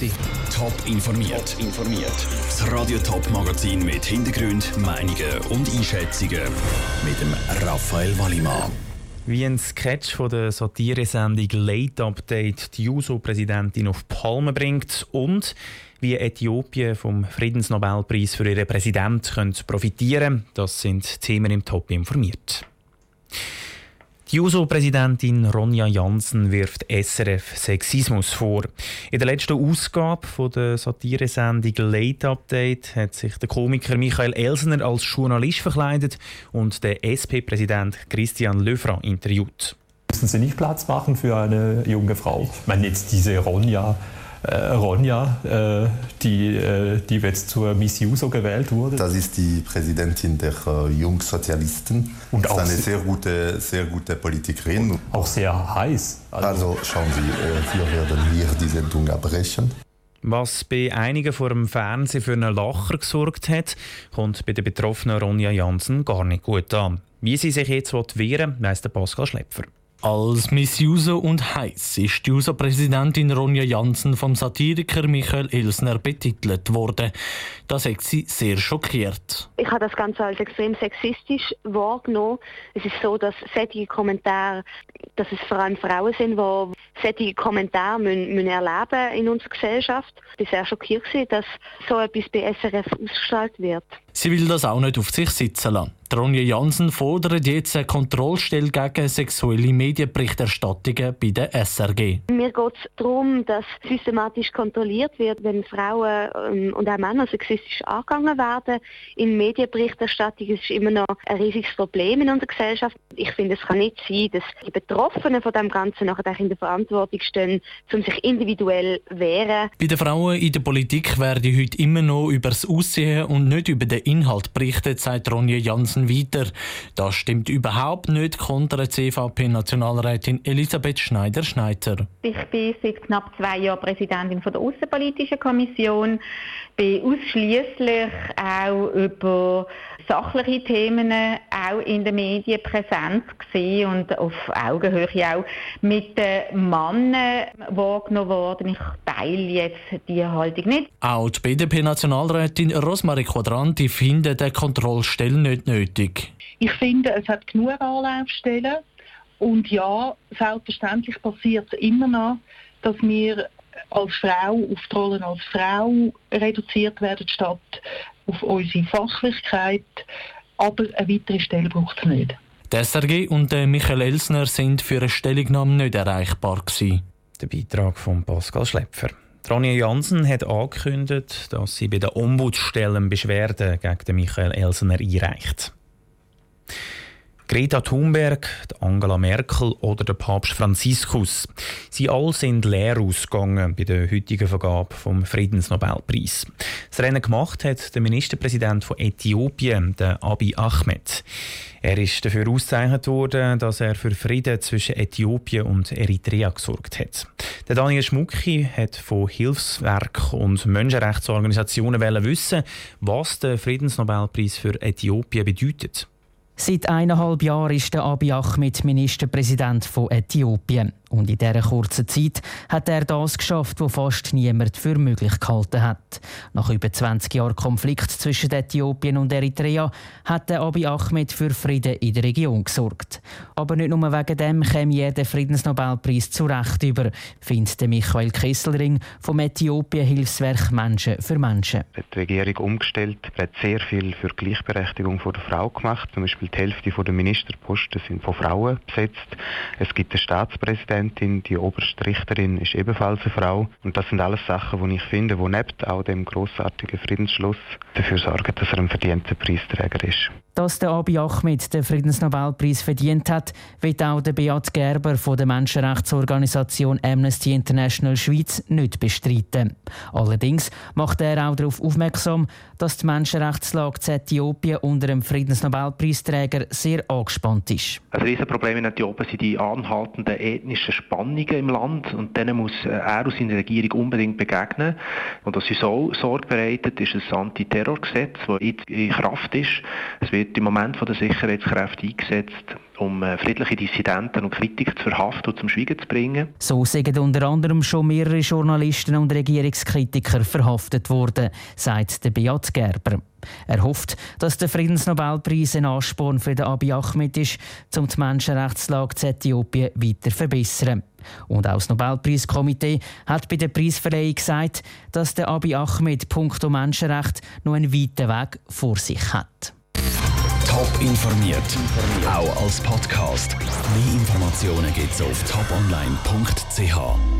Top informiert. Top informiert. Das Radio Top Magazin mit Hintergrund, Meinungen und Einschätzungen mit dem Raphael Wallimann. Wie ein Sketch von der Satiresendung Late Update die JUSO-Präsidentin auf Palme bringt und wie Äthiopien vom Friedensnobelpreis für ihren Präsidenten profitieren das sind Themen im Top informiert. Die JUSO-Präsidentin Ronja Jansen wirft SRF Sexismus vor. In der letzten Ausgabe von der Satiresendung Late Update hat sich der Komiker Michael Elsner als Journalist verkleidet und der SP-Präsident Christian Löfra interviewt. Müssen Sie nicht Platz machen für eine junge Frau? Ich meine, jetzt diese Ronja Ronja, äh, die, äh, die jetzt zur Miss Juso gewählt wurde. Das ist die Präsidentin der äh, Jungsozialisten. Und auch ist eine sehr gute, sehr gute Politikerin. Auch sehr heiß. Also, also schauen Sie, äh, wir werden hier die Sendung abbrechen. Was bei einigen vor dem Fernsehen für einen Lacher gesorgt hat, kommt bei der betroffenen Ronja Jansen gar nicht gut an. Wie sie sich jetzt wehren will, weiss der Pascal Schlepfer. Als Miss Juso und heiß ist die Juso-Präsidentin Ronja Jansen vom Satiriker Michael Elsner betitelt worden. Das hat sie sehr schockiert. Ich habe das Ganze als extrem sexistisch wahrgenommen. Es ist so, dass solche Kommentare, dass es vor allem Frauen sind, die solche Kommentare müssen, müssen erleben in unserer Gesellschaft. Ich war sehr schockiert, dass so etwas bei SRF ausgestrahlt wird. Sie will das auch nicht auf sich sitzen lassen. Ronja Jansen fordert jetzt eine Kontrollstelle gegen sexuelle Medienberichterstattungen bei der SRG. Mir geht es darum, dass systematisch kontrolliert wird, wenn Frauen ähm, und auch Männer sexistisch angegangen werden. In Medienberichterstattung ist immer noch ein riesiges Problem in unserer Gesellschaft. Ich finde, es kann nicht sein, dass die Betroffenen von dem Ganzen nachher in der Verantwortung stehen, um sich individuell wehren. Bei den Frauen in der Politik werde heute immer noch über das Aussehen und nicht über den Inhalt berichtet, sagt Ronja Jansen weiter. Das stimmt überhaupt nicht, kontra CVP-Nationalrätin Elisabeth Schneider-Schneider. Ich bin seit knapp zwei Jahren Präsidentin der Außenpolitischen Kommission, bin ausschließlich auch über sachliche Themen auch in den Medien präsent gewesen und auf Augenhöhe auch mit den Männern wahrgenommen worden. Ich teile jetzt diese Haltung nicht. Auch die BDP-Nationalrätin Rosmarie Quadranti findet die Kontrollstelle nicht nötig. Ich finde, es hat genug Anlaufstellen und ja, selbstverständlich passiert es immer noch, dass wir als Frau auf die Rolle als Frau reduziert werden, statt auf unsere Fachlichkeit. Aber eine weitere Stelle braucht es nicht. Der SRG und Michael Elsner sind für eine Stellungnahme nicht erreichbar gewesen. Der Beitrag von Pascal Schlepfer. Ronja Jansen hat angekündigt, dass sie bei den Ombudsstellen Beschwerden gegen Michael Elsner einreicht. Greta Thunberg, Angela Merkel oder der Papst Franziskus. Sie alle sind leer ausgegangen bei der heutigen Vergabe vom Friedensnobelpreis. Das Rennen gemacht hat der Ministerpräsident von Äthiopien, der Abiy Ahmed. Er ist dafür ausgezeichnet worden, dass er für Frieden zwischen Äthiopien und Eritrea gesorgt hat. Der Daniel Schmucki hat von Hilfswerk und Menschenrechtsorganisationen wissen, was der Friedensnobelpreis für Äthiopien bedeutet. Seit eineinhalb Jahren ist der Abiy Ahmed Ministerpräsident von Äthiopien. Und in dieser kurzen Zeit hat er das geschafft, was fast niemand für möglich gehalten hat. Nach über 20 Jahren Konflikt zwischen Äthiopien und Eritrea hat der Abiy Ahmed für Frieden in der Region gesorgt. Aber nicht nur wegen dem käme jeder Friedensnobelpreis zu Recht über, findet Michael Kesselring vom Äthiopien-Hilfswerk Menschen für Menschen. Die Regierung umgestellt, hat sehr viel für die Gleichberechtigung der Frau gemacht. Zum Beispiel die Hälfte der Ministerposten sind von Frauen besetzt. Es gibt eine Staatspräsidentin Präsidentin, die oberste Richterin ist ebenfalls eine Frau. Und das sind alles Sachen, die ich finde, die neben auch dem großartigen Friedensschluss dafür sorgen, dass er ein verdienter Preisträger ist. Dass der Abiy Ahmed den Friedensnobelpreis verdient hat, wird auch der Beat Gerber von der Menschenrechtsorganisation Amnesty International Schweiz nicht bestreiten. Allerdings macht er auch darauf aufmerksam, dass die Menschenrechtslage in Äthiopien unter dem Friedensnobelpreisträger sehr angespannt ist. Ein Riesenproblem in Äthiopien sind die anhaltenden ethnischen Spannungen im Land und denen muss äh, er und seine Regierung unbedingt begegnen. Und was uns auch Sorge bereitet, ist das Antiterrorgesetz, das jetzt in Kraft ist. Es wird im Moment von den Sicherheitskräften eingesetzt, um äh, friedliche Dissidenten und Kritiker zu verhaften und zum Schweigen zu bringen. So sind unter anderem schon mehrere Journalisten und Regierungskritiker verhaftet worden, sagt der Beat Gerber. Er hofft, dass der Friedensnobelpreis ein Ansporn für den Abiy Ahmed ist, um die Menschenrechtslage in Äthiopien weiter zu verbessern. Und auch das Nobelpreiskomitee hat bei der Preisverleihung gesagt, dass der Abiy Ahmed punkto Menschenrecht noch einen weiten Weg vor sich hat. Top informiert, auch als Podcast. Mehr Informationen gibt es auf toponline.ch.